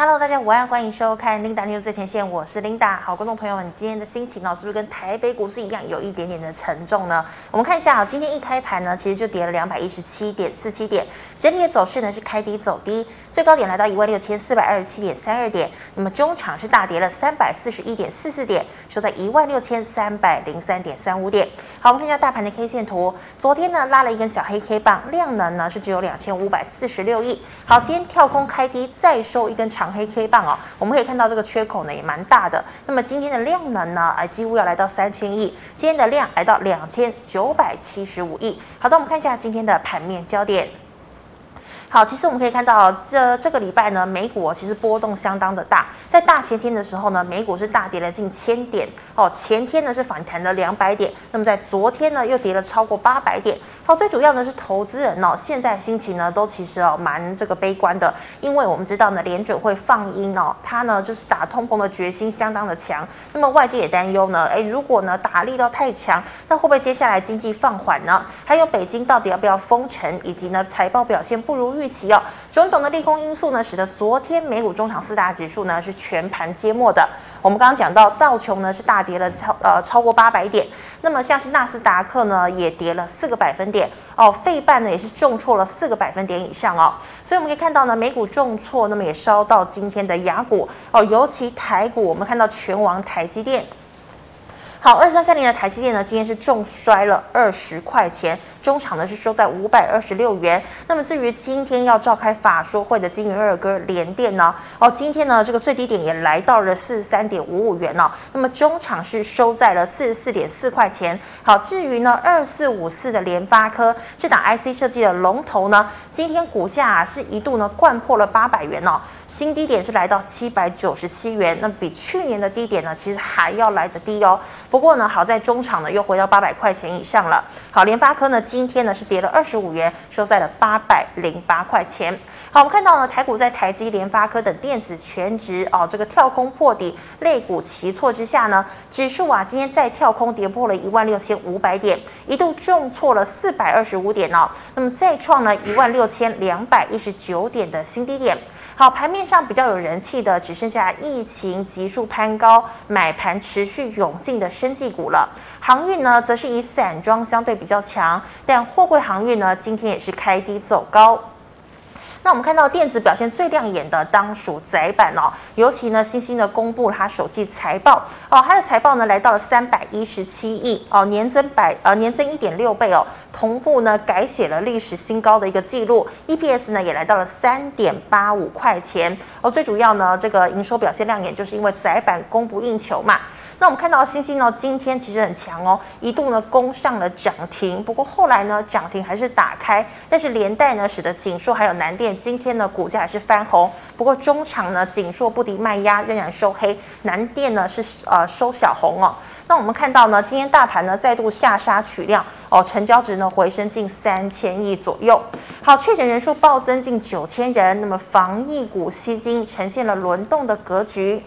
Hello，大家午安，欢迎收看 Linda News 最前线，我是 Linda。好，观众朋友们，今天的心情哦，是不是跟台北股市一样，有一点点的沉重呢？我们看一下啊，今天一开盘呢，其实就跌了两百一十七点四七点，整体的走势呢是开低走低，最高点来到一万六千四百二十七点三二点，那么中场是大跌了三百四十一点四四点，收在一万六千三百零三点三五点。好，我们看一下大盘的 K 线图，昨天呢拉了一根小黑 K 棒，量能呢是只有两千五百四十六亿。好，今天跳空开低，再收一根长。黑 K 棒哦，我们可以看到这个缺口呢也蛮大的。那么今天的量能呢，哎，几乎要来到三千亿。今天的量来到两千九百七十五亿。好的，我们看一下今天的盘面焦点。好，其实我们可以看到，这这个礼拜呢，美股其实波动相当的大。在大前天的时候呢，美股是大跌了近千点哦。前天呢是反弹了两百点，那么在昨天呢又跌了超过八百点。好，最主要呢是投资人哦，现在心情呢都其实哦蛮这个悲观的，因为我们知道呢联准会放鹰哦，它呢就是打通膨的决心相当的强。那么外界也担忧呢，哎，如果呢打力道太强，那会不会接下来经济放缓呢？还有北京到底要不要封城，以及呢财报表现不如预期哦，种种的利空因素呢，使得昨天美股中场四大指数呢是全盘皆墨的。我们刚刚讲到道琼呢是大跌了超呃超过八百点，那么像是纳斯达克呢也跌了四个百分点哦，费半呢也是重挫了四个百分点以上哦。所以我们可以看到呢，美股重挫，那么也烧到今天的雅股哦，尤其台股，我们看到权王台积电。好，二三三零的台积电呢，今天是重摔了二十块钱，中场呢是收在五百二十六元。那么至于今天要召开法说会的金鱼二哥联电呢，哦，今天呢这个最低点也来到了四十三点五五元哦。那么中场是收在了四十四点四块钱。好，至于呢二四五四的联发科这档 IC 设计的龙头呢，今天股价啊是一度呢掼破了八百元哦，新低点是来到七百九十七元，那比去年的低点呢其实还要来得低哦。不过呢，好在中场呢又回到八百块钱以上了。好，联发科呢今天呢是跌了二十五元，收在了八百零八块钱。好，我们看到呢台股在台积、联发科等电子全值哦这个跳空破底、肋股齐挫之下呢，指数啊今天再跳空跌破了一万六千五百点，一度重挫了四百二十五点哦。那么再创了一万六千两百一十九点的新低点。好，盘面上比较有人气的，只剩下疫情急速攀高、买盘持续涌进的生技股了。航运呢，则是以散装相对比较强，但货柜航运呢，今天也是开低走高。那我们看到电子表现最亮眼的，当属窄板哦，尤其呢，欣兴的公布它首季财报哦，它的财报呢来到了三百一十七亿哦，年增百呃年增一点六倍哦，同步呢改写了历史新高的一个记录，EPS 呢也来到了三点八五块钱哦，最主要呢这个营收表现亮眼，就是因为窄板供不应求嘛。那我们看到欣兴呢，今天其实很强哦，一度呢攻上了涨停，不过后来呢涨停还是打开，但是连带呢使得锦硕还有南电今天呢股价还是翻红，不过中场呢锦硕不敌卖压，仍然收黑，南电呢是呃收小红哦。那我们看到呢，今天大盘呢再度下杀取量哦，成交值呢回升近三千亿左右。好，确诊人数暴增近九千人，那么防疫股吸金呈现了轮动的格局。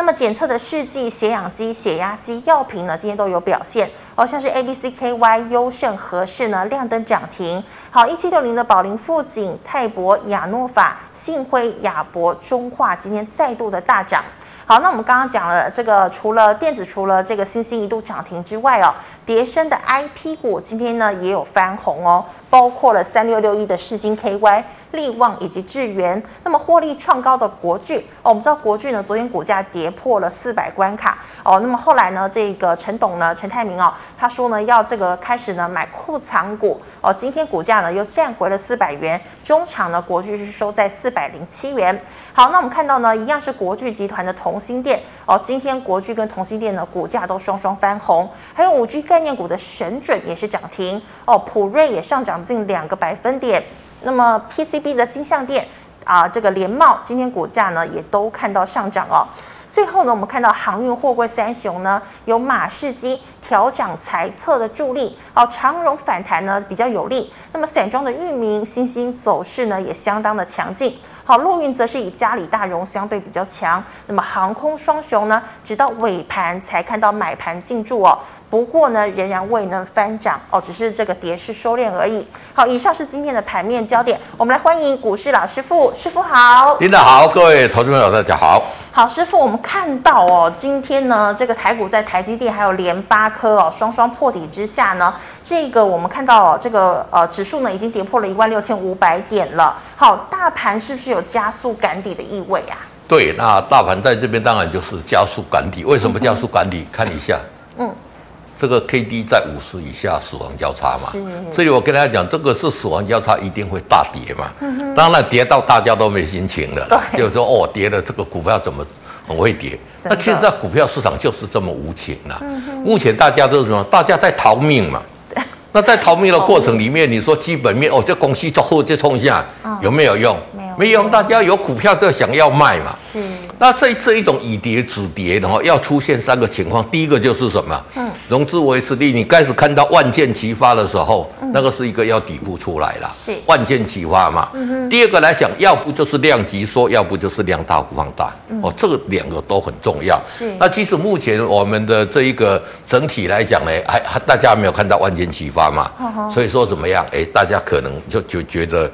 那么检测的试剂、血氧机、血压机、药品呢，今天都有表现哦，像是 A、B、C、K、Y、优胜、合适呢，亮灯涨停。好，一七六零的宝林富锦、泰博、亚诺法、信辉、亚博、中化，今天再度的大涨。好，那我们刚刚讲了这个，除了电子，除了这个新兴一度涨停之外哦，叠升的 IP 股今天呢也有翻红哦，包括了三六六一的世芯 KY。力旺以及智源，那么获利创高的国巨哦，我们知道国巨呢，昨天股价跌破了四百关卡哦，那么后来呢，这个陈董呢，陈泰铭哦，他说呢要这个开始呢买库藏股哦，今天股价又站回了四百元，中场呢国巨是收在四百零七元。好，那我们看到呢，一样是国巨集团的同心电哦，今天国巨跟同心电呢股价都双双翻红，还有五 G 概念股的神准也是涨停哦，普瑞也上涨近两个百分点。那么 PCB 的金像电啊，这个联茂今天股价呢也都看到上涨哦。最后呢，我们看到航运货柜三雄呢，有马士基调涨财测的助力哦，长荣反弹呢比较有利。那么散装的裕民、新兴走势呢也相当的强劲。好，陆运则是以嘉里大荣相对比较强。那么航空双雄呢，直到尾盘才看到买盘进驻哦。不过呢，仍然未能翻涨哦，只是这个跌势收敛而已。好，以上是今天的盘面焦点，我们来欢迎股市老师傅，师傅好，领导好，各位投资朋友大家好。好，师傅，我们看到哦，今天呢，这个台股在台积电还有联发科哦双双破底之下呢，这个我们看到哦，这个呃指数呢已经跌破了一万六千五百点了。好，大盘是不是有加速赶底的意味啊？对，那大盘在这边当然就是加速赶底。为什么加速赶底？嗯、看一下，嗯。这个 K D 在五十以下，死亡交叉嘛。是。所以我跟大家讲，这个是死亡交叉，一定会大跌嘛。当然跌到大家都没心情了。对。就是说哦，跌了，这个股票怎么很会跌？那其实在股票市场就是这么无情呐。嗯哼。目前大家都是什么？大家在逃命嘛。对。那在逃命的过程里面，你说基本面哦，这公司做后就冲一下，有没有用？没有。大家有股票都想要卖嘛。是。那这这一种以跌止跌的话，要出现三个情况。第一个就是什么？嗯，融资维持力，你开始看到万箭齐发的时候，嗯、那个是一个要底部出来了。是万箭齐发嘛。嗯哼。第二个来讲，要不就是量级缩，要不就是量大幅放大。嗯、哦，这个两个都很重要。是。那其实目前我们的这一个整体来讲呢，还还大家没有看到万箭齐发嘛。所以说怎么样？哎，大家可能就就觉得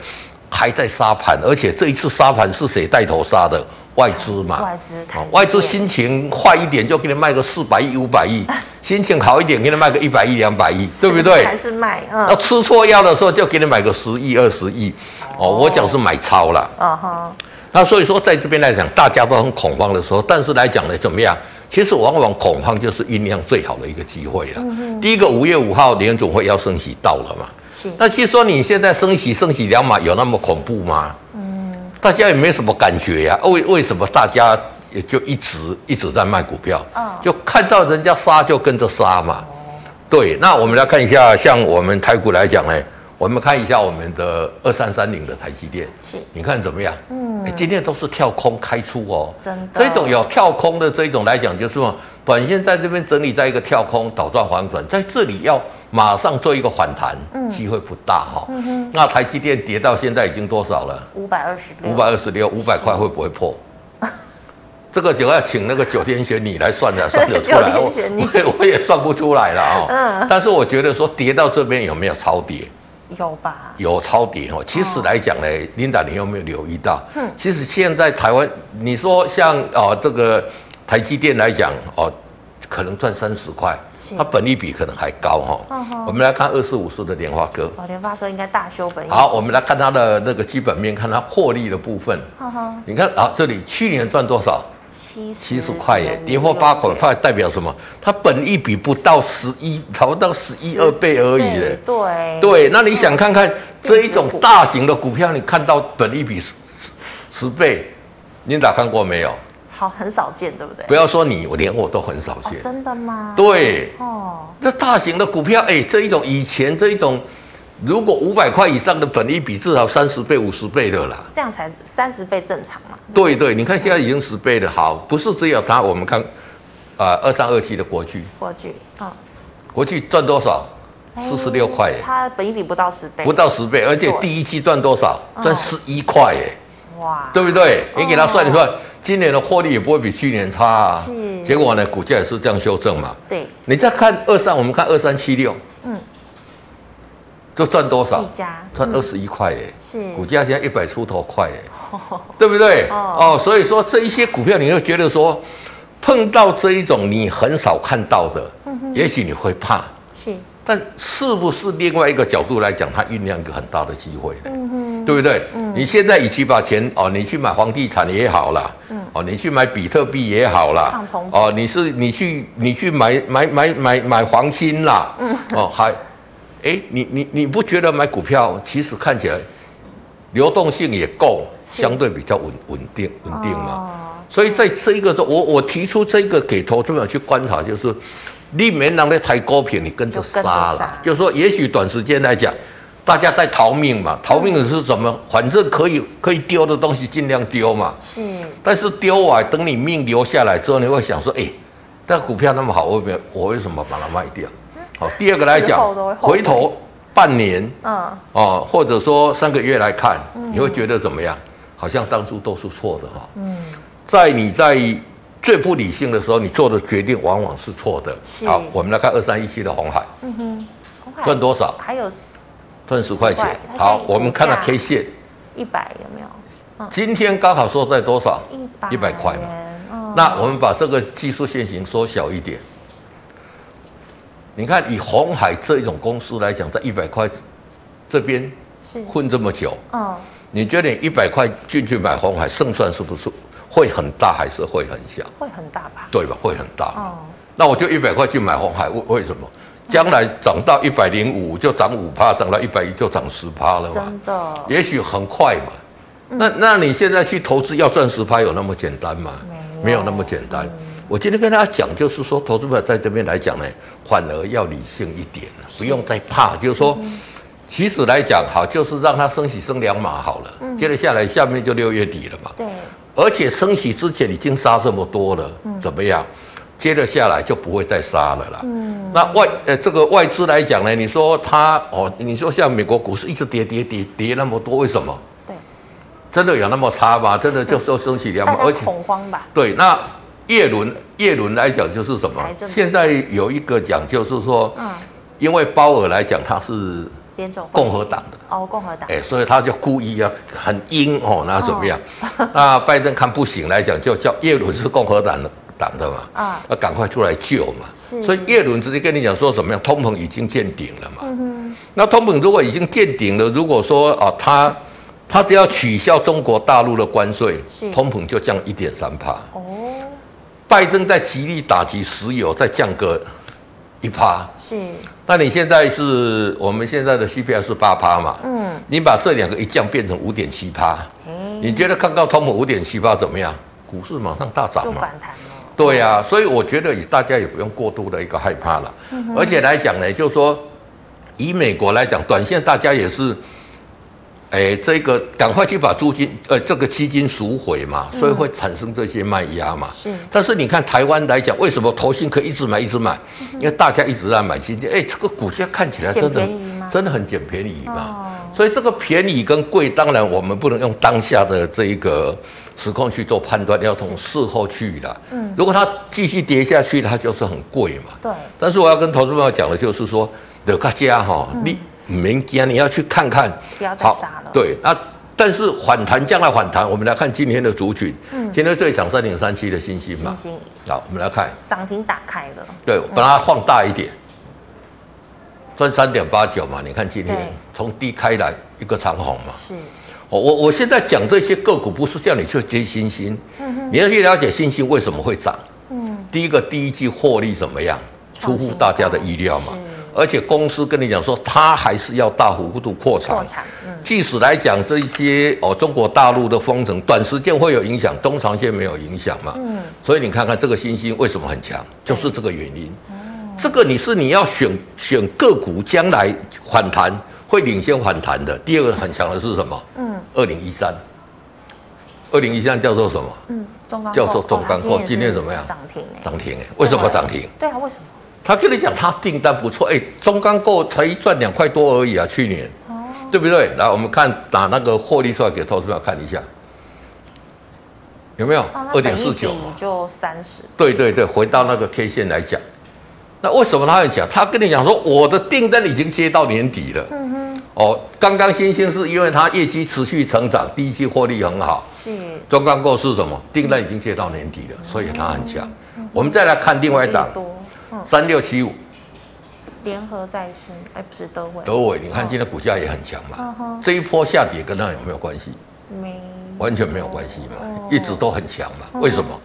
还在杀盘，而且这一次杀盘是谁带头杀的？外资嘛，外资，外资心情坏一点就给你卖个四百亿、五百亿，心情好一点给你卖个一百亿、两百亿，对不对？还是卖，嗯。要吃错药的时候就给你买个十亿、二十亿，哦，我讲是买超了，嗯哼。那所以说在这边来讲，大家都很恐慌的时候，但是来讲呢，怎么样？其实往往恐慌就是酝酿最好的一个机会了。第一个五月五号联总会要升息到了嘛？是。那其实说你现在升息升息两码有那么恐怖吗？嗯大家也没什么感觉呀、啊，为为什么大家也就一直一直在卖股票？就看到人家杀就跟着杀嘛。对，那我们来看一下，像我们台股来讲呢，我们看一下我们的二三三零的台积电，是，你看怎么样？嗯，今天都是跳空开出哦，真的。这种有跳空的这一种来讲，就是说短线在这边整理在一个跳空倒转反转，在这里要。马上做一个反弹，机会不大哈。嗯哼。那台积电跌到现在已经多少了？五百二十六。五百二十六，五百块会不会破？这个就要请那个九天玄女来算了，算得出来。我我我也算不出来了啊。嗯。但是我觉得说跌到这边有没有超跌？有吧。有超跌哈。其实来讲呢，Linda，你有没有留意到？嗯。其实现在台湾，你说像哦这个台积电来讲哦。可能赚三十块，它本利比可能还高哈。我们来看二四五四的联发科。哦，联发科应该大修本益。好，我们来看它的那个基本面，看它获利的部分。你看啊，这里去年赚多少？七七十块耶，跌破八块，它代表什么？它本一比不到十一，差不到十一二倍而已耶。对对，那你想看看这一种大型的股票，你看到本一比十十倍，你打看过没有？好，很少见，对不对？不要说你，我连我都很少见。哦、真的吗？对，哦，这大型的股票，哎，这一种以前这一种，如果五百块以上的本益比至少三十倍、五十倍的啦。这样才三十倍正常嘛？对对，你看现在已经十倍了。好，不是只有它，我们看，啊、呃，二三二七的国巨。国巨，啊、哦，国巨赚多少？四十六块耶。它本益比不到十倍。不到十倍，而且第一季赚多少？赚十一块耶。哇，对不对？你给他算一算。哦今年的获利也不会比去年差啊，是。结果呢，股价也是这样修正嘛。对。你再看二三，我们看二三七六，嗯，都赚多少？赚二十一块耶。是。股价现在一百出头块耶，对不对？哦。所以说这一些股票，你会觉得说，碰到这一种你很少看到的，也许你会怕。是。但是不是另外一个角度来讲，它酝酿一个很大的机会呢？嗯哼，对不对？嗯，你现在与其把钱哦，你去买房地产也好啦，嗯，哦，你去买比特币也好啦，哦，你是你去你去买买买买买黄金啦，嗯，哦，还，哎，你你你不觉得买股票其实看起来流动性也够，相对比较稳稳定稳定嘛？哦，所以在这一个时候，我我提出这个给投资者去观察，就是。你没让那抬高品，你跟着杀了。就是说，也许短时间来讲，大家在逃命嘛，逃命的是什么？反正可以可以丢的东西尽量丢嘛。是。但是丢啊，等你命留下来之后，你会想说，哎，这股票那么好，我为我为什么把它卖掉？好，第二个来讲，回头半年，嗯，哦，或者说三个月来看，你会觉得怎么样？好像当初都是错的哈。嗯。在你在。最不理性的时候，你做的决定往往是错的。好，我们来看二三一七的红海，嗯哼，赚多少？还有赚十块钱。好，我们看到 K 线，一百有没有？今天刚好收在多少？一百一百块嘛。嗯那我们把这个技术线型缩小一点。你看，以红海这一种公司来讲，在一百块这边是混这么久，嗯，你觉得你一百块进去买红海，胜算是不是会很大，还是会很小？会很大吧？对吧？会很大。哦，那我就一百块去买红海，为为什么？将来涨到一百零五就涨五趴，涨到一百一就涨十趴了嘛？真的，也许很快嘛。那那你现在去投资要赚十趴有那么简单吗？没有没有那么简单。我今天跟大家讲，就是说，投资者在这边来讲呢，反而要理性一点，不用再怕。就是说，其实来讲，好，就是让它升息升两码好了。接着下来，下面就六月底了嘛。对，而且升息之前已经杀这么多了，怎么样？接着下来就不会再杀了啦。嗯，那外呃这个外资来讲呢，你说它哦，你说像美国股市一直跌跌跌跌那么多，为什么？对，真的有那么差吗？真的就说升息两码，而且恐慌吧？对，那叶伦叶伦来讲就是什么？现在有一个讲就是说，嗯，因为鲍尔来讲他是共和党的。哦，共和党，哎，所以他就故意要很阴哦，那怎么样？那拜登看不行来讲，就叫叶伦是共和党的。党的嘛，啊，要赶快出来救嘛，是，所以叶伦直接跟你讲说什么？样，通膨已经见顶了嘛，那通膨如果已经见顶了，如果说啊，他他只要取消中国大陆的关税，是，通膨就降一点三帕，哦，拜登在极力打击石油，再降个一趴，是，那你现在是我们现在的 CPI 是八趴嘛，嗯，你把这两个一降变成五点七趴，你觉得看到通膨五点七趴怎么样？股市马上大涨嘛，反弹。对呀、啊，所以我觉得大家也不用过度的一个害怕了，嗯、而且来讲呢，就是说以美国来讲，短线大家也是，哎，这个赶快去把租金呃这个基金赎回嘛，所以会产生这些卖压嘛。是、嗯。但是你看台湾来讲，为什么投信可以一直买一直买？因为大家一直在买基金，哎，这个股价看起来真的真的很捡便宜嘛。哦、所以这个便宜跟贵，当然我们不能用当下的这一个。时空去做判断，要从事后去的。嗯，如果它继续跌下去，它就是很贵嘛。对。但是我要跟投资朋友讲的就是说，刘大家哈，你明天你要去看看。不要再杀了。对，那但是反弹将来反弹，我们来看今天的族群。嗯。今天最强三点三七的欣兴嘛。好，我们来看。涨停打开了。对，把它放大一点，赚三点八九嘛。你看今天从低开来一个长红嘛。是。我我我现在讲这些个股，不是叫你去追星星，你要去了解星星为什么会涨。嗯，第一个第一季获利怎么样，出乎大家的意料嘛。而且公司跟你讲说，它还是要大幅度扩产。扩产，嗯。即使来讲这一些哦，中国大陆的封城，短时间会有影响，中长线没有影响嘛。嗯。所以你看看这个新兴为什么很强，就是这个原因。这个你是你要选选个股，将来反弹会领先反弹的。第二个很强的是什么？嗯。二零一三，二零一三叫做什么？嗯，中钢叫做中钢构，今天怎么样？涨停哎，涨停哎，为什么涨停？对啊，为什么？他跟你讲，他订单不错哎，中钢构才赚两块多而已啊，去年，哦，对不对？来，我们看打那个获利出来给投资者看一下，有没有？二点四九嘛，就三十。对对对，回到那个 K 线来讲，那为什么他会讲？他跟你讲说，我的订单已经接到年底了。嗯哼。哦，刚刚新兴是因为它业绩持续成长，第一季获利很好。是。中钢构是什么？订单已经接到年底了，所以它很强。我们再来看另外一档，三六七五。联合再生，哎，不是德伟。德伟，你看今天股价也很强嘛。这一波下跌跟它有没有关系？没，完全没有关系嘛，一直都很强嘛。为什么？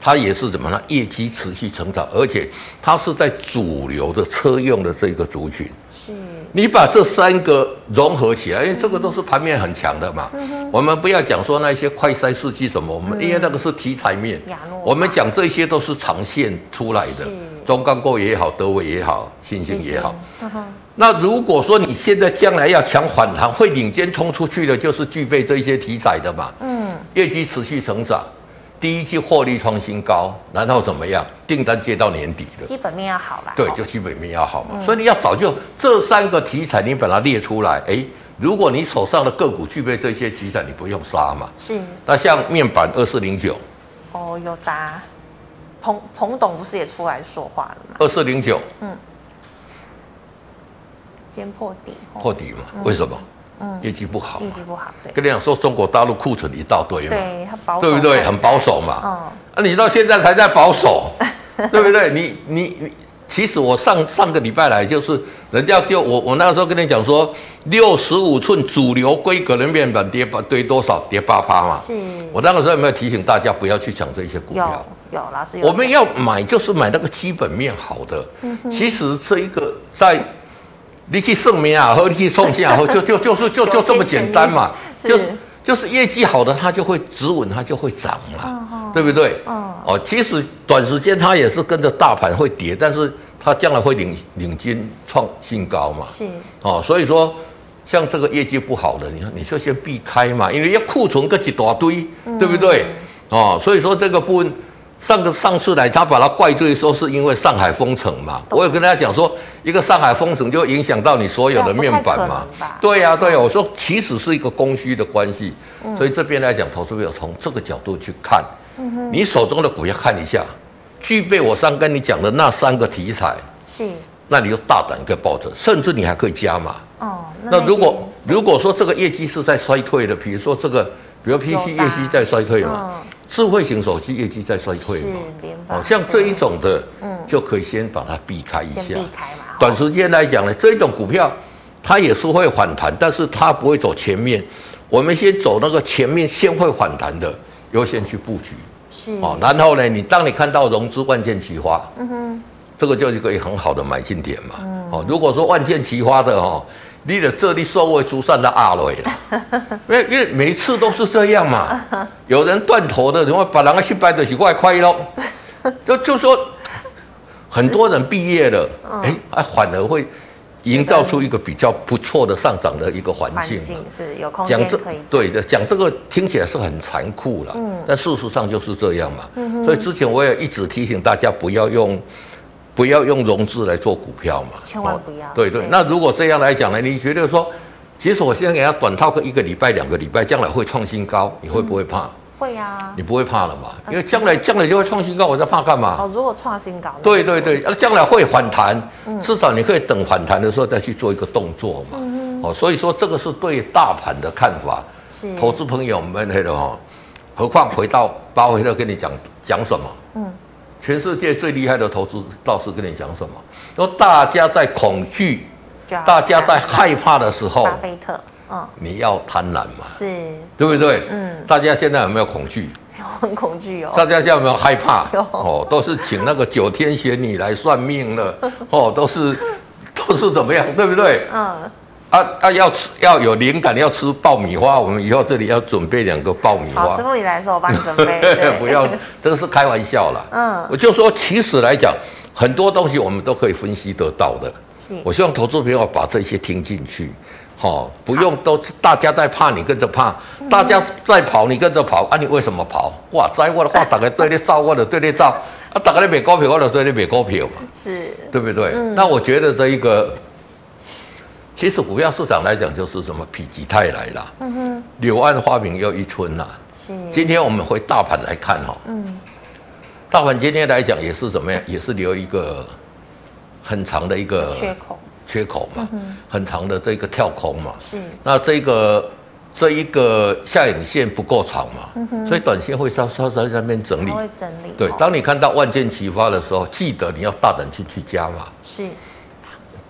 它也是怎么呢？业绩持续成长，而且它是在主流的车用的这个族群。是。你把这三个融合起来，因为这个都是盘面很强的嘛。嗯、我们不要讲说那些快筛试剂什么，我们、嗯、因为那个是题材面。我们讲这些都是长线出来的，是中钢构也好，德伟也好，新兴也好。嗯、那如果说你现在将来要抢反弹，会领先冲出去的，就是具备这些题材的嘛。嗯，业绩持续成长。第一季获利创新高，然后怎么样？订单接到年底的，基本面要好啦。对，就基本面要好嘛。嗯、所以你要早就这三个题材，你把它列出来。哎，如果你手上的个股具备这些题材，你不用杀嘛。是。那像面板二四零九，哦，有达，彭彭董不是也出来说话了吗？二四零九，嗯，先破底，破底嘛？嗯、为什么？嗯，业绩不好，业绩不好，对。跟你讲说，中国大陆库存一大堆嘛，对，它保守，对不对？很保守嘛，嗯，啊，你到现在才在保守，对不对？你你你，其实我上上个礼拜来就是，人家就我我那个时候跟你讲说，六十五寸主流规格的面板跌八跌多少？跌八趴嘛。是。我那个时候有没有提醒大家不要去抢这些股票？有，有老师有。我们要买就是买那个基本面好的。嗯哼。其实这一个在。你去盛名啊，和你去送信啊，就就就是就就这么简单嘛，就是就是业绩好的，它就会止稳，它就会涨嘛，对不对？哦，其实短时间它也是跟着大盘会跌，但是它将来会领领军创新高嘛。是哦，所以说像这个业绩不好的，你看你就先避开嘛，因为要库存个一大堆，对不对？哦，所以说这个部分。上个上次来，他把他怪罪说是因为上海封城嘛。我有跟大家讲说，一个上海封城就影响到你所有的面板嘛。对呀，对呀。我说其实是一个供需的关系，所以这边来讲，投资者从这个角度去看，你手中的股票看一下，具备我上跟你讲的那三个题材，是，那你就大胆可以抱着，甚至你还可以加码。哦，那如果如果说这个业绩是在衰退的，比如说这个，比如 PC 业绩在衰退嘛。智慧型手机业绩在衰退嘛？哦，像这一种的，嗯，就可以先把它避开一下。避开嘛。短时间来讲呢，这一种股票它也是会反弹，但是它不会走前面。我们先走那个前面先会反弹的，优先去布局。是。哦，然后呢，你当你看到融资万箭齐发，嗯哼，这个就是一个很好的买进点嘛。嗯。哦，如果说万箭齐发的哦。你的这里受位出算到阿瑞了，因为因为每次都是这样嘛，有人断头的，然后把人家去掰的奇怪快喽，就就说很多人毕业了，哎，啊反而会营造出一个比较不错的上涨的一个环境，是有空间可以对的，讲这个听起来是很残酷了，嗯，但事实上就是这样嘛，所以之前我也一直提醒大家不要用。不要用融资来做股票嘛，千万不要。对对，那如果这样来讲呢？你觉得说，其实我现在给他短套个一个礼拜、两个礼拜，将来会创新高，你会不会怕？会呀。你不会怕了嘛？因为将来将来就会创新高，我在怕干嘛？哦，如果创新高。对对对，那将来会反弹，至少你可以等反弹的时候再去做一个动作嘛。嗯哦，所以说这个是对大盘的看法。是。投资朋友们，那个哈，何况回到巴菲特跟你讲讲什么？嗯。全世界最厉害的投资大师跟你讲什么？说大家在恐惧，大家在害怕的时候，巴菲特，嗯，你要贪婪嘛？是，对不对？嗯，大家现在有没有恐惧？很恐惧哦。大家现在有没有害怕？哦，都是请那个九天玄女来算命了，哦，都是都是怎么样？对不对？嗯。啊啊！要吃要有灵感，要吃爆米花。我们以后这里要准备两个爆米花。好，师傅你来说，我帮你准备。不要，这个是开玩笑啦。嗯，我就说，其实来讲，很多东西我们都可以分析得到的。是。我希望投资朋友把这些听进去，好，不用都大家在怕，你跟着怕；大家在跑，你跟着跑。啊，你为什么跑？哇，在我的话，大家对你照，我的对你照。啊，大家在买股票，我的对你买股票嘛。是。对不对？那我觉得这一个。其实股票市场来讲，就是什么否极泰来了，嗯哼，柳暗花明又一村呐。是。今天我们回大盘来看哈，嗯，大盘今天来讲也是怎么样？也是留一个很长的一个缺口，缺口嘛，很长的这个跳空嘛。是。那这个这一个下影线不够长嘛，所以短线会稍稍在那边整理。会整理。对，当你看到万箭齐发的时候，记得你要大胆去去加嘛。是。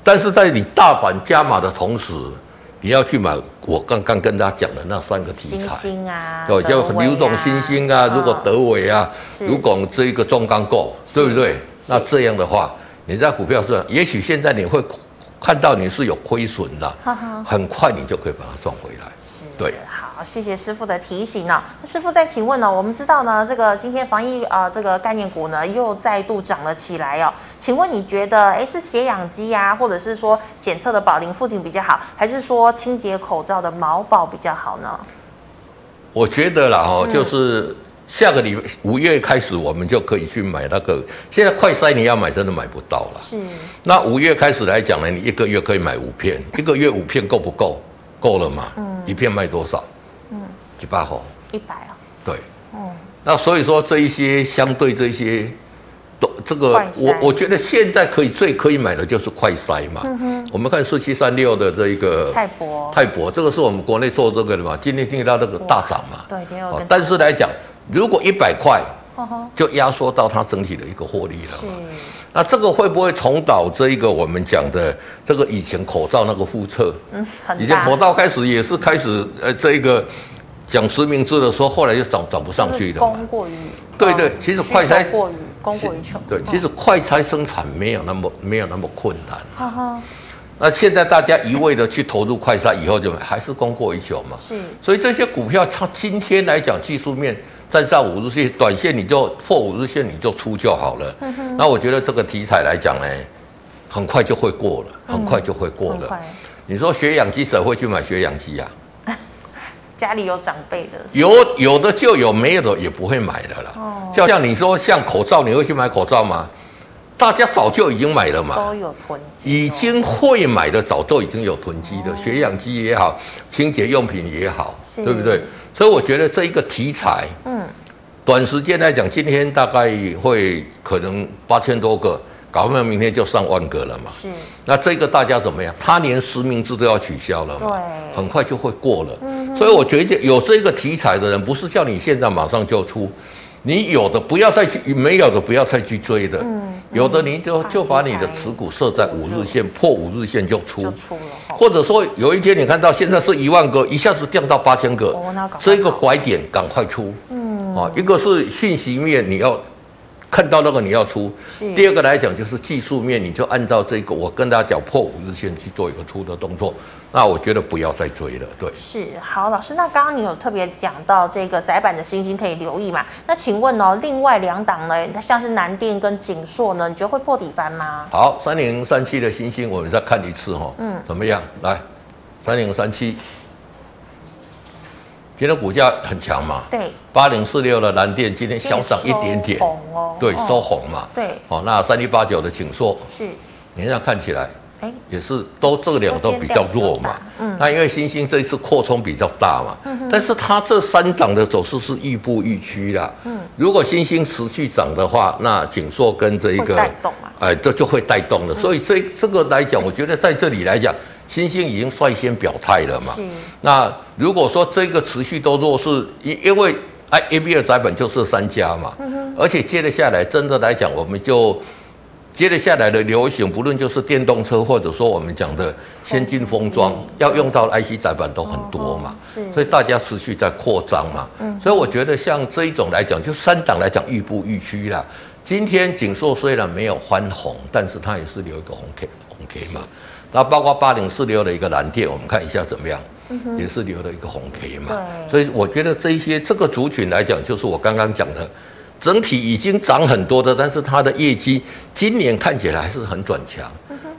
但是在你大盘加码的同时，你要去买我刚刚跟大家讲的那三个题材，对，叫流动新兴啊，如果德伟啊，如果这一个中钢构，对不对？那这样的话，你在股票市场，也许现在你会看到你是有亏损的，很快你就可以把它赚回来，对。好，谢谢师傅的提醒呢。那师傅再请问呢？我们知道呢，这个今天防疫呃这个概念股呢又再度涨了起来哦。请问你觉得，哎，是血氧机呀，或者是说检测的宝林附近比较好，还是说清洁口罩的毛宝比较好呢？我觉得啦，哈，就是下个礼五月开始，我们就可以去买那个。现在快筛你要买，真的买不到了。是。那五月开始来讲呢，你一个月可以买五片，一个月五片够不够？够了嘛？嗯。一片卖多少？一百毫，一百啊，对，嗯，那所以说这一些相对这些，都这个我我觉得现在可以最可以买的就是快筛嘛。嗯哼。我们看四七三六的这一个泰博，泰博这个是我们国内做这个的嘛。今天听到那个大涨嘛。对，今天有。但是来讲，如果一百块，就压缩到它整体的一个获利了嘛。是。那这个会不会重蹈这一个我们讲的这个以前口罩那个复测？嗯，以前口罩开始也是开始呃这一个。讲实名制的时候，后来就涨涨不上去了。供过于对对，其实快餐过于供过于求。对，其实快餐生产没有那么没有那么困难。哈哈。那现在大家一味的去投入快餐，以后就还是供过于求嘛。是。所以这些股票，它今天来讲技术面站上五日线，短线你就破五日线你就出就好了。那我觉得这个题材来讲呢，很快就会过了，很快就会过了。你说血氧机谁会去买血氧机呀？家里有长辈的，有有的就有，没有的也不会买的了。哦，就像你说，像口罩，你会去买口罩吗？大家早就已经买了嘛，都有囤积，已经会买的早就已经有囤积的，血氧机也好，清洁用品也好，对不对？所以我觉得这一个题材，嗯，短时间来讲，今天大概会可能八千多个。搞不好明天就上万个了嘛？是。那这个大家怎么样？他连实名制都要取消了嘛？对。很快就会过了。嗯。所以我觉得有这个题材的人，不是叫你现在马上就出，你有的不要再去，没有的不要再去追的。嗯。有的你就就把你的持股设在五日线，破五日线就出。就出了。或者说有一天你看到现在是一万个，一下子掉到八千个，这个拐点赶快出。嗯。啊，一个是信息面你要。看到那个你要出，第二个来讲就是技术面，你就按照这个，我跟大家讲破五日线去做一个出的动作，那我觉得不要再追了。对，是好老师，那刚刚你有特别讲到这个窄板的星星可以留意嘛？那请问哦，另外两档呢，像是南电跟景硕呢，你觉得会破底翻吗？好，三零三七的星星，我们再看一次哈、哦，嗯，怎么样？来，三零三七。今天股价很强嘛？对，八零四六的南电今天小涨一点点，红哦，对，收红嘛，对，哦，那三一八九的景硕是，你这样看起来，哎，也是都这两个都比较弱嘛，嗯，那因为星星这一次扩充比较大嘛，嗯，但是它这三涨的走势是亦步亦趋啦，嗯，如果星星持续涨的话，那景硕跟这一个带动嘛，哎，这就会带动了，所以这这个来讲，我觉得在这里来讲。星星已经率先表态了嘛？是。那如果说这个持续都弱势，因因为 A B 二窄本就是三家嘛，嗯、哼。而且接着下来，真的来讲，我们就接着下来的流行，不论就是电动车，或者说我们讲的先进封装，嗯、要用到 I C 载板都很多嘛。所以大家持续在扩张嘛。嗯。所以我觉得像这一种来讲，就三档来讲，亦步亦趋啦。今天景硕虽然没有翻红，但是它也是留一个红 K 红 K 嘛。那包括八零四六的一个蓝电，我们看一下怎么样，也是留了一个红 K 嘛。对所以我觉得这一些这个族群来讲，就是我刚刚讲的，整体已经涨很多的，但是它的业绩今年看起来还是很转强。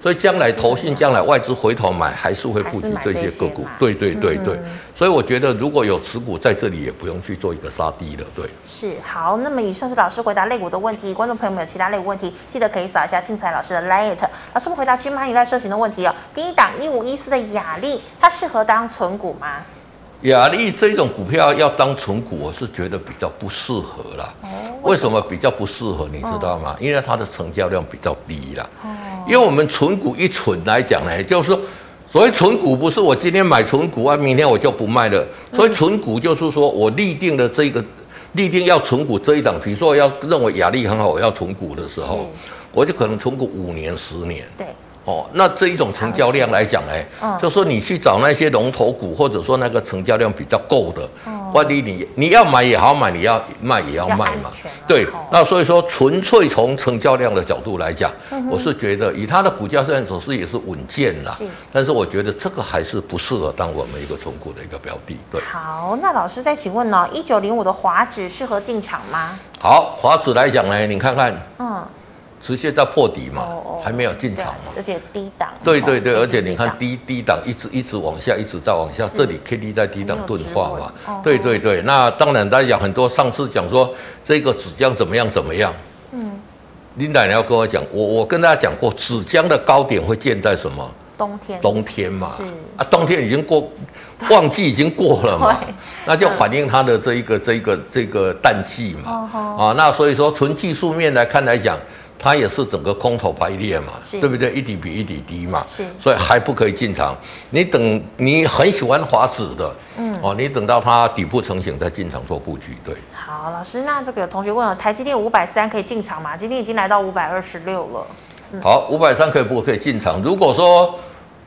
所以将来投信将来外资回头买，还是会布局这些个股。对对对对，嗯、所以我觉得如果有持股在这里，也不用去做一个杀低了。对，是好。那么以上是老师回答类股的问题，观众朋友们有其他类股问题，记得可以扫一下精彩老师的 Light。老师们回答军妈你在社群的问题哦。第一档一五一四的雅丽，它适合当存股吗？亚力这种股票要当存股，我是觉得比较不适合啦。哦，为什么比较不适合？你知道吗？哦、因为它的成交量比较低啦。哦因为我们存股一存来讲呢，就是说，所谓存股不是我今天买存股啊，明天我就不卖了。所以存股就是说我立定的这个立定要存股这一档，比如说我要认为雅力很好，我要存股的时候，我就可能存股五年、十年。对。哦，那这一种成交量来讲呢，嗯、就说你去找那些龙头股，或者说那个成交量比较够的，万一、嗯、你你要买也好买，你要卖也要卖嘛。对，哦、那所以说纯粹从成交量的角度来讲，嗯、我是觉得以它的股价虽然走势也是稳健啦，是但是我觉得这个还是不适合当我们一个存股的一个标的。对，好，那老师再请问呢、哦，一九零五的华指适合进场吗？好，华指来讲呢，你看看，嗯。直接在破底嘛，还没有进场嘛，而且低档。对对对，而且你看低低档一直一直往下，一直在往下，这里 K D 在低档钝化嘛。对对对，那当然大家讲很多，上次讲说这个纸浆怎么样怎么样。嗯。林奶奶要跟我讲，我我跟大家讲过，纸浆的高点会建在什么？冬天。冬天嘛。是。啊，冬天已经过，旺季已经过了嘛，那就反映它的这一个这一个这个淡季嘛。啊，那所以说从技术面来看来讲。它也是整个空头排列嘛，对不对？一底比一底低嘛，所以还不可以进场。你等你很喜欢华子的，嗯，哦，你等到它底部成型再进场做布局，对。好，老师，那这个有同学问了，台积电五百三可以进场吗？今天已经来到五百二十六了。嗯、好，五百三可以不可以进场？如果说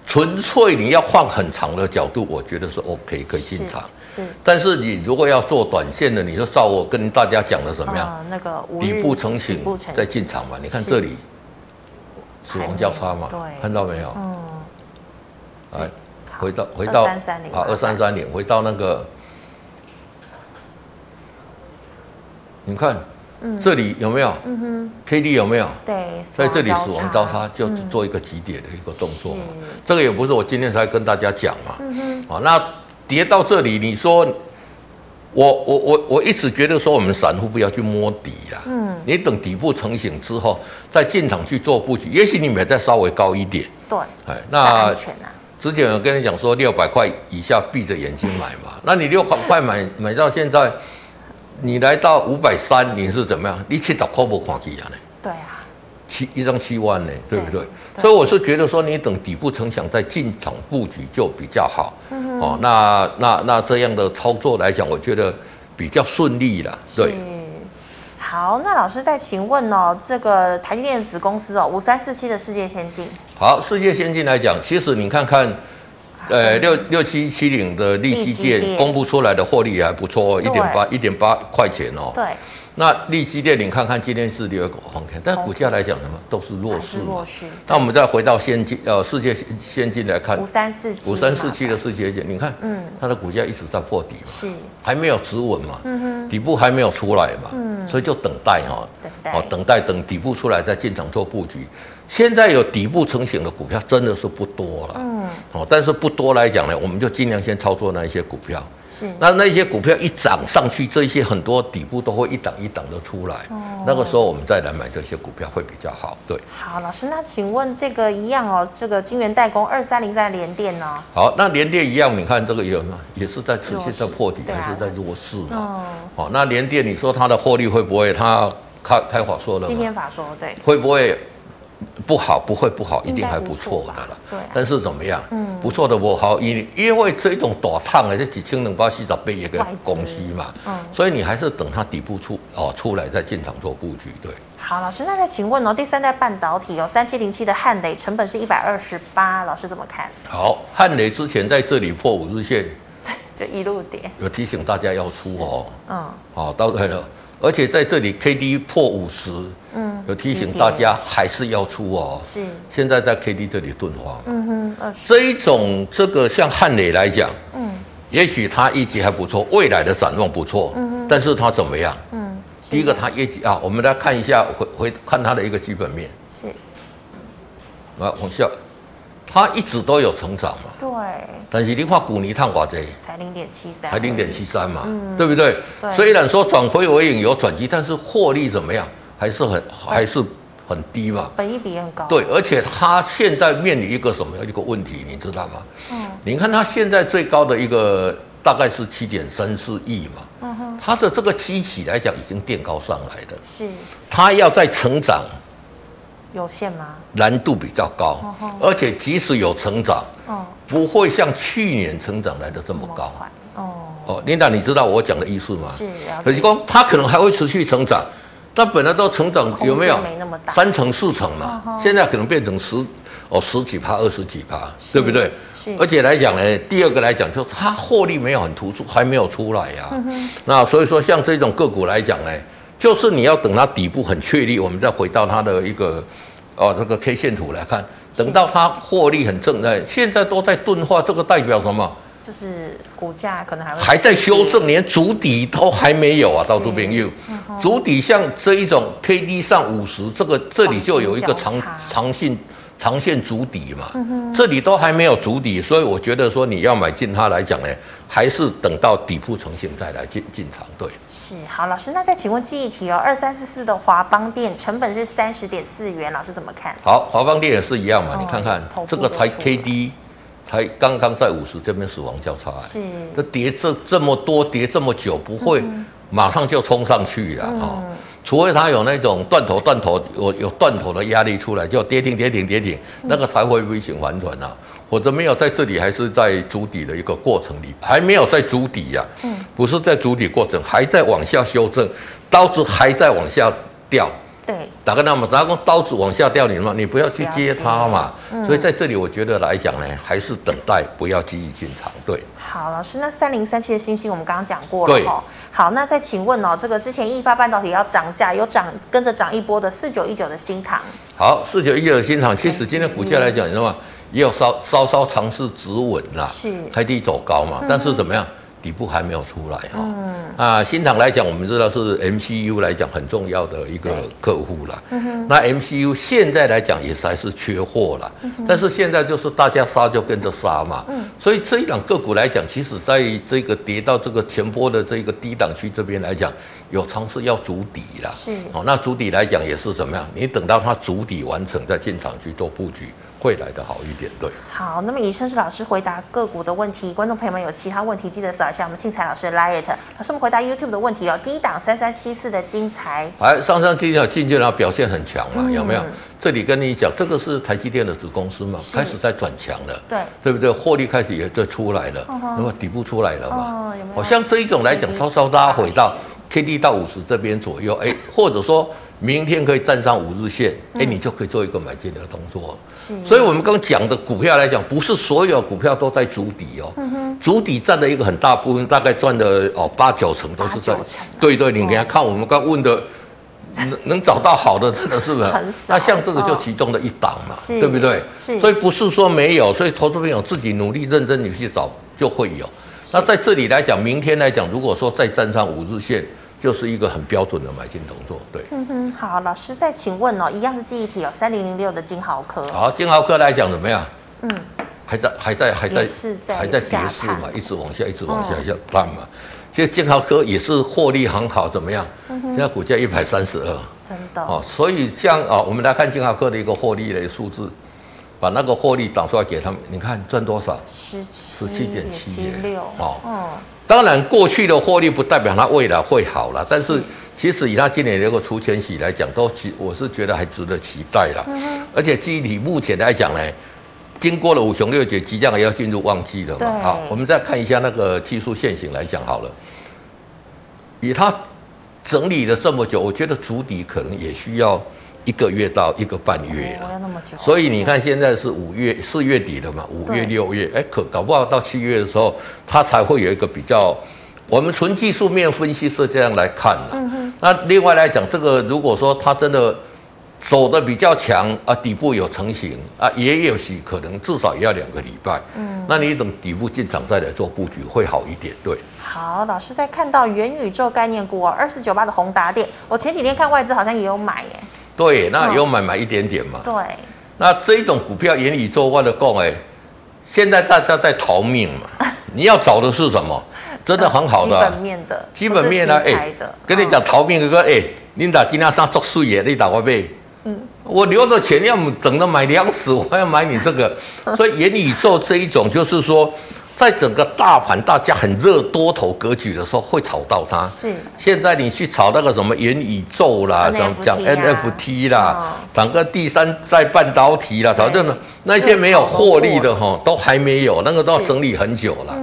纯粹你要放很长的角度，我觉得是 OK 可以进场。是，但是你如果要做短线的，你就照我跟大家讲的怎么样？呃、那个底部成型再进场嘛。你看这里，死亡交叉嘛，看到没有？嗯。来，回到回到好二三三零，回到那个，你看，嗯、这里有没有？嗯哼。K D 有没有？对，在这里死亡交叉就做一个极点的一个动作嘛。嗯、这个也不是我今天才跟大家讲嘛。嗯哼。好，那。跌到这里，你说我我我我一直觉得说我们散户不要去摸底啦。嗯，你等底部成型之后再进场去做布局，也许你买再稍微高一点。对，哎，那之前有跟你讲说六百块以下闭着眼睛买嘛，那你六百块买买到现在，你来到五百三，你是怎么样？你七十块不看几样呢？对啊。七一张七万呢，对不对？对，所以我是觉得说，你等底部成想再进场布局就比较好。嗯、哦，那那那这样的操作来讲，我觉得比较顺利了。对。好，那老师再请问哦，这个台积电子公司哦，五三四七的世界先进。好，世界先进来讲，其实你看看，呃，六六七七零的利息电公布出来的获利也还不错，一点八一点八块钱哦。对。那利基电，你看看今天是第二个红 K，但股价来讲什么都是弱势弱势。那我们再回到先进呃世界先进来看，五三四七，五三四七的世界先进，你看，嗯，它的股价一直在破底嘛，是，还没有止稳嘛，嗯哼，底部还没有出来嘛，嗯，所以就等待哈，等待，哦，等待等底部出来再进场做布局。现在有底部成型的股票真的是不多了，嗯，哦，但是不多来讲呢，我们就尽量先操作那一些股票。是，那那些股票一涨上去，这些很多底部都会一档一档的出来。哦，那个时候我们再来买这些股票会比较好。对，好，老师，那请问这个一样哦，这个晶圆代工二三零三联电呢？好，那联电一样，你看这个有呢？也是在持续在破底，还是在弱势嘛？哦，好，那联电你说它的获利会不会？它开开法说了，今天法说对，会不会？不好，不会不好，一定还不错的了。对，但是怎么样？嗯，不错的我好，因因为这种大烫啊，这几千两百四十倍一个公司嘛，嗯，所以你还是等它底部出哦出来再进场做布局。对，好，老师，那再请问哦，第三代半导体有三七零七的汉雷，成本是一百二十八，老师怎么看？好，汉雷之前在这里破五日线，就一路跌，有提醒大家要出哦。嗯，好，到对了。而且在这里 K D 破五十，嗯，有提醒大家还是要出哦。是，现在在 K D 这里钝化。嗯哼，这一种这个像汉磊来讲，嗯，也许它业绩还不错，未来的展望不错。嗯哼，但是它怎么样？嗯，第一个它业绩啊，我们来看一下回回看它的一个基本面。是，啊，往下。它一直都有成长嘛？对。但是你看股尼碳寡这才零点七三，才零点七三嘛，嗯、对不对？对。虽然说转亏为盈有转机，但是获利怎么样？还是很还是很低嘛。本益比很高。对，而且它现在面临一个什么样一个问题，你知道吗？嗯。你看它现在最高的一个大概是七点三四亿嘛。嗯哼。它的这个基期来讲已经垫高上来的。是。它要再成长。有限吗？难度比较高，而且即使有成长，不会像去年成长来的这么高。哦哦，琳达，你知道我讲的意思吗？是。可是说它可能还会持续成长，但本来都成长有没有？没那么大，三成四成嘛，现在可能变成十哦十几趴二十几趴，对不对？是。而且来讲呢，第二个来讲，就它获利没有很突出，还没有出来呀。那所以说，像这种个股来讲呢。就是你要等它底部很确立，我们再回到它的一个哦这个 K 线图来看，等到它获利很正在，现在都在钝化，这个代表什么？就是股价可能还会还在修正，连足底都还没有啊，到这边又足底，像这一种 K D 上五十，这个这里就有一个长长线。长线筑底嘛，这里都还没有筑底，所以我觉得说你要买进它来讲呢，还是等到底部成型再来进进场。对，是好，老师，那再请问记忆题哦，二三四四的华邦电成本是三十点四元，老师怎么看？好，华邦电也是一样嘛，哦、你看看这个才 K D，才刚刚在五十这边死亡交叉，是这跌这这么多，跌这么久，不会马上就冲上去了啊。嗯除非它有那种断头断头有有断头的压力出来，就跌停跌停跌停，那个才会微型反转啊。否则没有在这里，还是在筑底的一个过程里，还没有在筑底呀。嗯，不是在筑底过程，还在往下修正，刀子还在往下掉。对，打个那么，打个刀子往下掉，你嘛，你不要去接它嘛。嗯、所以在这里，我觉得来讲呢，还是等待，不要急于进场。对。好，老师，那三零三七的星星，我们刚刚讲过了哈。对好，那再请问哦，这个之前易发半导体要涨价，有涨跟着涨一波的四九一九的新塘。好，四九一九的新塘，其实今天股价来讲，你知道吗？也有稍稍稍尝试止稳啦，是开低走高嘛，但是怎么样，底部还没有出来哈。嗯啊，新塘来讲，我们知道是 MCU 来讲很重要的一个客户了。嗯那 MCU 现在来讲也是还是缺货了，但是现在就是大家杀就跟着杀嘛。嗯。所以这一档个股来讲，其实在这个跌到这个前波的这个低档区这边来讲，有尝试要筑底啦。是。哦，那筑底来讲也是怎么样？你等到它筑底完成再进场去做布局。会来的好一点，对。好，那么以上是老师回答个股的问题，观众朋友们有其他问题，记得扫一下我们庆财老师的 LINE。老师，我们回答 YouTube 的问题哦。第一档三三七四的精材，哎，上上进进进去，然后表现很强嘛，嗯、有没有？这里跟你讲，这个是台积电的子公司嘛，是开始在转强了，对，对不对？获利开始也就出来了，那么、嗯、底部出来了嘛？哦，有没有？像这一种来讲，稍稍拉回到 K D 到五十这边左右，哎，或者说。明天可以站上五日线，哎，你就可以做一个买进的动作。是，所以我们刚讲的股票来讲，不是所有股票都在筑底哦。嗯哼，筑底占了一个很大部分，大概赚的哦八九成都是在。对对，你给他看我们刚问的，能能找到好的，真的是不是？那像这个就其中的一档嘛，对不对？是。所以不是说没有，所以投资朋友自己努力认真你去找就会有。那在这里来讲，明天来讲，如果说再站上五日线。就是一个很标准的买进动作，对。嗯哼，好，老师再请问哦，一样是记忆体哦，三零零六的金豪科。好，金豪科来讲怎么样？嗯，还在还在还在还在跌势嘛，一直往下一直往下下探嘛。其实金豪科也是获利很好，怎么样？现在股价一百三十二，真的哦。所以像啊，我们来看金豪科的一个获利的数字，把那个获利导出来给他们，你看赚多少？十七十七点七六哦。嗯。当然，过去的获利不代表它未来会好了，但是其实以它今年这个除权息来讲，都我是觉得还值得期待了。而且记忆体目前来讲呢，经过了五穷六绝，即将也要进入旺季了嘛。好，我们再看一下那个技术线型来讲好了，以它整理了这么久，我觉得足底可能也需要。一个月到一个半月了，所以你看现在是五月四月底了嘛，五月六月，哎，可搞不好到七月的时候，它才会有一个比较。我们纯技术面分析是这样来看的。嗯哼。那另外来讲，这个如果说它真的走的比较强啊，底部有成型啊，也有许可能至少也要两个礼拜。嗯。那你等底部进场再来做布局会好一点，对。好，老师在看到元宇宙概念股二四九八的宏达电，我前几天看外资好像也有买耶。对，那有买买一点点嘛。对，那这一种股票元宇宙我的讲哎，现在大家在逃命嘛。你要找的是什么？真的很好的。基本面的。基本面呢？哎，跟你讲逃命哥哥哎，领导今天上作税耶，你打我呗。嗯。我留的钱要等着买粮食，我还要买你这个，所以元宇宙这一种就是说。在整个大盘大家很热多头格局的时候，会炒到它。是。现在你去炒那个什么元宇宙啦，什么讲 NFT 啦，整个第三代半导体啦，反正呢那些没有获利的哈，都还没有，那个都要整理很久了。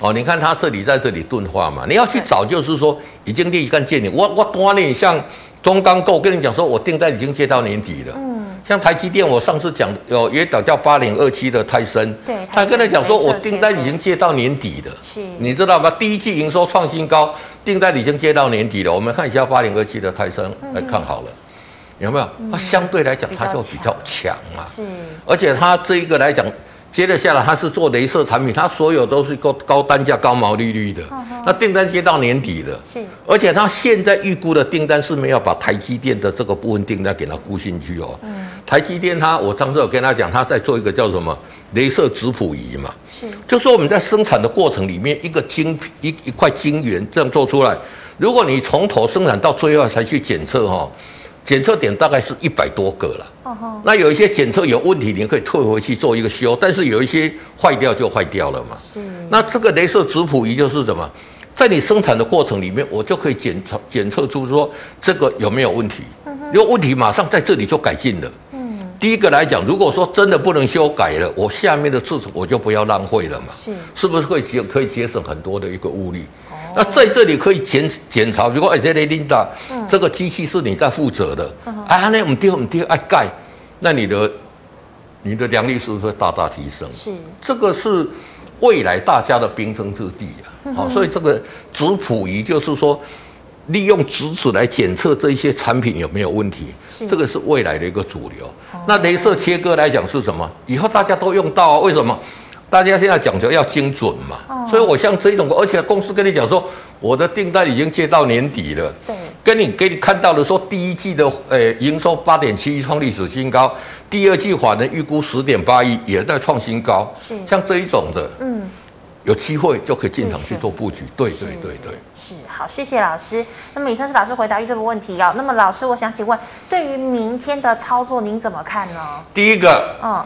哦，你看它这里在这里钝化嘛，你要去找就是说已经立竿见影。我我多年像中钢构跟你讲说，我订单已经接到年底了。像台积电，我上次讲有一档叫八零二七的泰森，对，他跟他讲说，我订单已经接到年底了，是，你知道吗？第一季营收创新高，订单已经接到年底了。我们看一下八零二七的泰森，来看好了，有没有？它相对来讲，它就比较强嘛，是，而且它这一个来讲。接着下来，它是做镭射产品，它所有都是高高单价、高毛利率的。那订单接到年底了，是，而且它现在预估的订单是没有把台积电的这个部分订单给它估进去哦。嗯，台积电它，我上次有跟他讲，他在做一个叫什么镭射质谱仪嘛，是，就说我们在生产的过程里面，一个晶一一块晶圆这样做出来，如果你从头生产到最后才去检测哈。检测点大概是一百多个了，那有一些检测有问题，你可以退回去做一个修，但是有一些坏掉就坏掉了嘛。是。那这个镭射质谱仪就是什么？在你生产的过程里面，我就可以检测检测出说这个有没有问题。如果问题马上在这里就改进了。嗯，第一个来讲，如果说真的不能修改了，我下面的次数我就不要浪费了嘛。是，是不是会节可以节省很多的一个物力？哦，那在这里可以检检查，如果哎，这里琳达，这个机器是你在负责的，啊，那我们丢我们丢爱盖，那你的你的良率是不是会大大提升？是，这个是未来大家的兵争之地啊。好，所以这个质谱仪就是说，利用质子来检测这一些产品有没有问题，这个是未来的一个主流。那镭射切割来讲是什么？以后大家都用到啊？为什么？大家现在讲究要精准嘛。所以我像这种，而且公司跟你讲说，我的订单已经接到年底了。对。跟你给你看到的说，第一季的诶营收八点七亿创历史新高，第二季法人预估十点八亿也在创新高。是。像这一种的，嗯。有机会就可以进场去做布局，对对对对，是好，谢谢老师。那么以上是老师回答这个问题啊。那么老师，我想请问，对于明天的操作，您怎么看呢？第一个，嗯，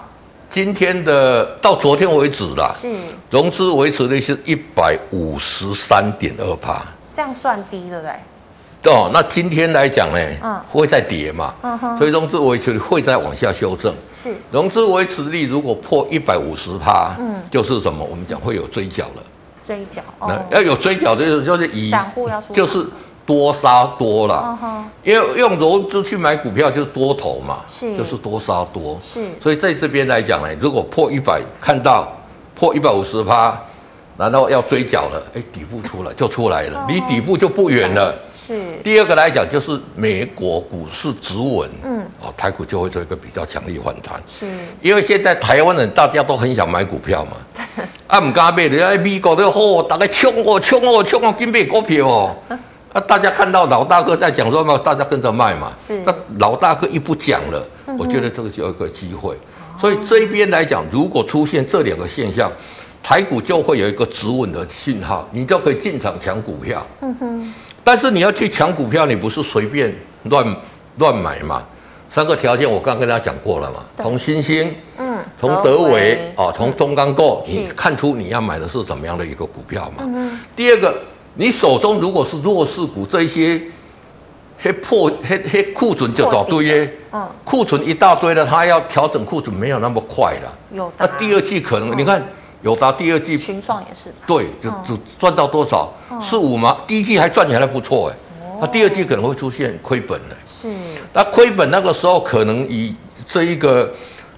今天的到昨天为止啦，是融资维持率是一百五十三点二趴，这样算低，对不对？哦，那今天来讲呢，嗯，会再跌嘛，嗯哼，所以融资维持率会再往下修正。是，融资维持率如果破一百五十趴，嗯，就是什么？我们讲会有追缴了。追缴，那要有追缴，就是就是以散户要出，就是多杀多了。因为用融资去买股票就是多头嘛，是，就是多杀多。是，所以在这边来讲呢，如果破一百，看到破一百五十趴，然后要追缴了，哎，底部出来就出来了，离底部就不远了。是。第二个来讲，就是美国股市止稳，嗯，哦，台股就会做一个比较强力反弹。是，因为现在台湾人大家都很想买股票嘛，啊，唔敢买，人家美国都好，大家冲哦冲哦冲哦，进买股票哦，啊，大家看到老大哥在讲说嘛，大家跟着卖嘛，是，那老大哥一不讲了，我觉得这个就有一个机会。所以这一边来讲，如果出现这两个现象，台股就会有一个止稳的信号，你就可以进场抢股票。嗯哼。但是你要去抢股票，你不是随便乱乱买嘛？三个条件我刚刚跟大家讲过了嘛。从新兴，嗯，从德微，哦，从中钢构，你看出你要买的是怎么样的一个股票嘛？嗯。第二个，你手中如果是弱势股，这一些黑破黑黑库存就找堆耶，嗯，库存一大堆了，它要调整库存没有那么快了。有。那第二季可能你看。有达第二季群创也是对，就只赚到多少？四五吗？第一季还赚起来不错哎，那第二季可能会出现亏本的。是，那亏本那个时候可能以这一个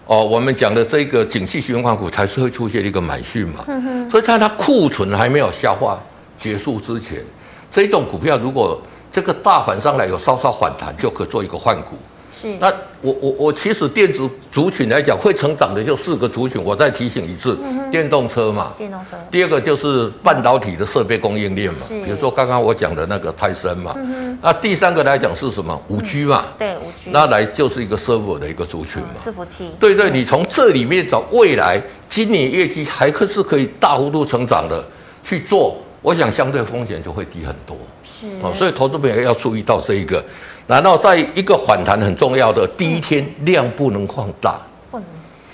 哦，我们讲的这个景气循环股才是会出现一个买讯嘛。所以它它库存还没有消化结束之前，这一种股票如果这个大盘上来有稍稍反弹，就可以做一个换股。是，那我我我其实电子族群来讲会成长的就四个族群，我再提醒一次，电动车嘛，电动车。第二个就是半导体的设备供应链嘛，比如说刚刚我讲的那个泰森嘛，那第三个来讲是什么？五 G 嘛，对，五 G。那来就是一个 server 的一个族群嘛，伺服器。对对，你从这里面找未来今年业绩还可是可以大幅度成长的去做，我想相对风险就会低很多。是，哦，所以投资朋友要注意到这一个。然后在一个反弹很重要的第一天，量不能放大，不能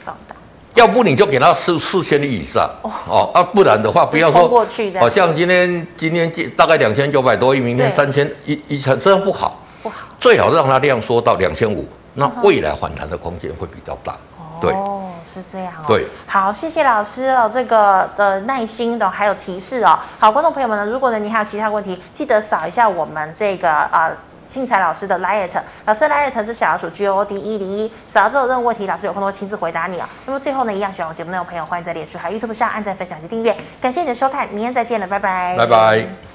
放大，要不你就给它四四千亿以上哦，啊，不然的话不要说过去，好像今天今天大概两千九百多亿，明天三千一一千，这样不好，不好，最好让它量缩到两千五，那未来反弹的空间会比较大，对，哦，是这样哦，对，好，谢谢老师哦，这个的耐心的还有提示哦，好，观众朋友们呢，如果呢你还有其他问题，记得扫一下我们这个啊。庆才老师的 liet，老师 liet 是小老鼠 G O D 一零一，扫了之后任何问题，老师有空都会亲自回答你啊。那么最后呢，一样喜欢我节目内容的朋友，欢迎在脸书还有 YouTube 上按赞、分享及订阅。感谢你的收看，明天再见了，拜拜。拜拜。